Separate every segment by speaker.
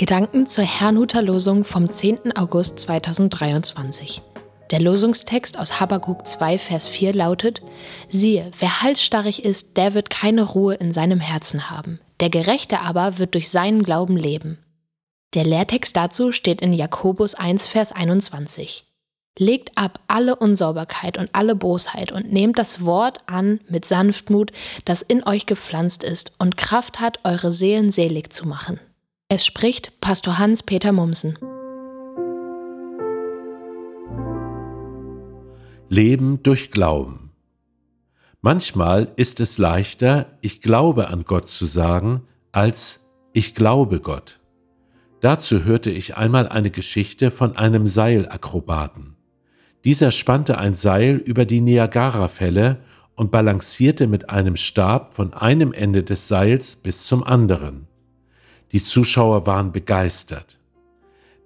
Speaker 1: Gedanken zur Herrnhuter Losung vom 10. August 2023. Der Losungstext aus Habakuk 2, Vers 4 lautet: Siehe, wer halsstarrig ist, der wird keine Ruhe in seinem Herzen haben. Der Gerechte aber wird durch seinen Glauben leben. Der Lehrtext dazu steht in Jakobus 1, Vers 21. Legt ab alle Unsauberkeit und alle Bosheit und nehmt das Wort an mit Sanftmut, das in euch gepflanzt ist und Kraft hat, eure Seelen selig zu machen. Es spricht Pastor Hans-Peter Mumsen.
Speaker 2: Leben durch Glauben. Manchmal ist es leichter, ich glaube an Gott zu sagen, als ich glaube Gott. Dazu hörte ich einmal eine Geschichte von einem Seilakrobaten. Dieser spannte ein Seil über die Niagarafälle und balancierte mit einem Stab von einem Ende des Seils bis zum anderen. Die Zuschauer waren begeistert.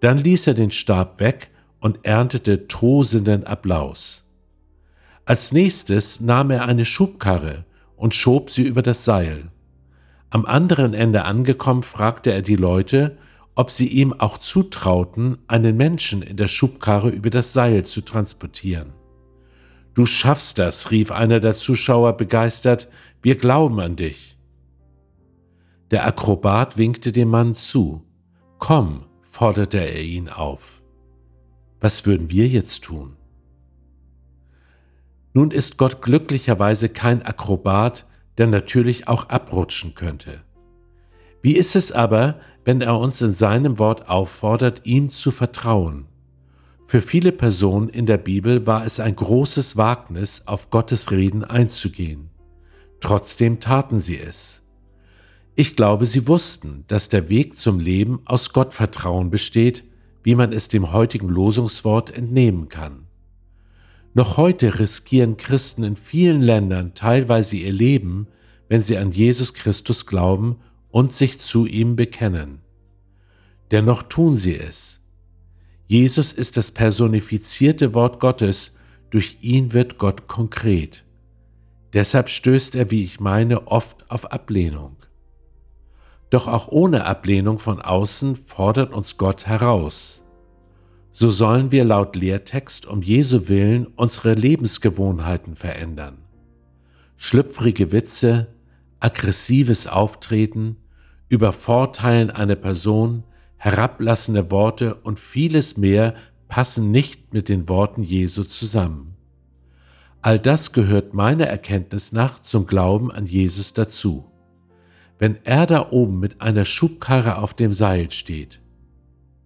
Speaker 2: Dann ließ er den Stab weg und erntete tosenden Applaus. Als nächstes nahm er eine Schubkarre und schob sie über das Seil. Am anderen Ende angekommen, fragte er die Leute, ob sie ihm auch zutrauten, einen Menschen in der Schubkarre über das Seil zu transportieren. Du schaffst das, rief einer der Zuschauer begeistert, wir glauben an dich. Der Akrobat winkte dem Mann zu. Komm, forderte er ihn auf. Was würden wir jetzt tun? Nun ist Gott glücklicherweise kein Akrobat, der natürlich auch abrutschen könnte. Wie ist es aber, wenn er uns in seinem Wort auffordert, ihm zu vertrauen? Für viele Personen in der Bibel war es ein großes Wagnis, auf Gottes Reden einzugehen. Trotzdem taten sie es. Ich glaube, sie wussten, dass der Weg zum Leben aus Gottvertrauen besteht, wie man es dem heutigen Losungswort entnehmen kann. Noch heute riskieren Christen in vielen Ländern teilweise ihr Leben, wenn sie an Jesus Christus glauben und sich zu ihm bekennen. Dennoch tun sie es. Jesus ist das personifizierte Wort Gottes, durch ihn wird Gott konkret. Deshalb stößt er, wie ich meine, oft auf Ablehnung. Doch auch ohne Ablehnung von außen fordert uns Gott heraus. So sollen wir laut Lehrtext um Jesu willen unsere Lebensgewohnheiten verändern. Schlüpfrige Witze, aggressives Auftreten, Übervorteilen einer Person, herablassende Worte und vieles mehr passen nicht mit den Worten Jesu zusammen. All das gehört meiner Erkenntnis nach zum Glauben an Jesus dazu wenn er da oben mit einer Schubkarre auf dem Seil steht,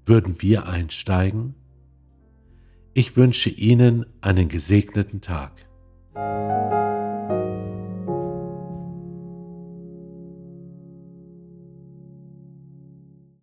Speaker 2: würden wir einsteigen? Ich wünsche Ihnen einen gesegneten Tag.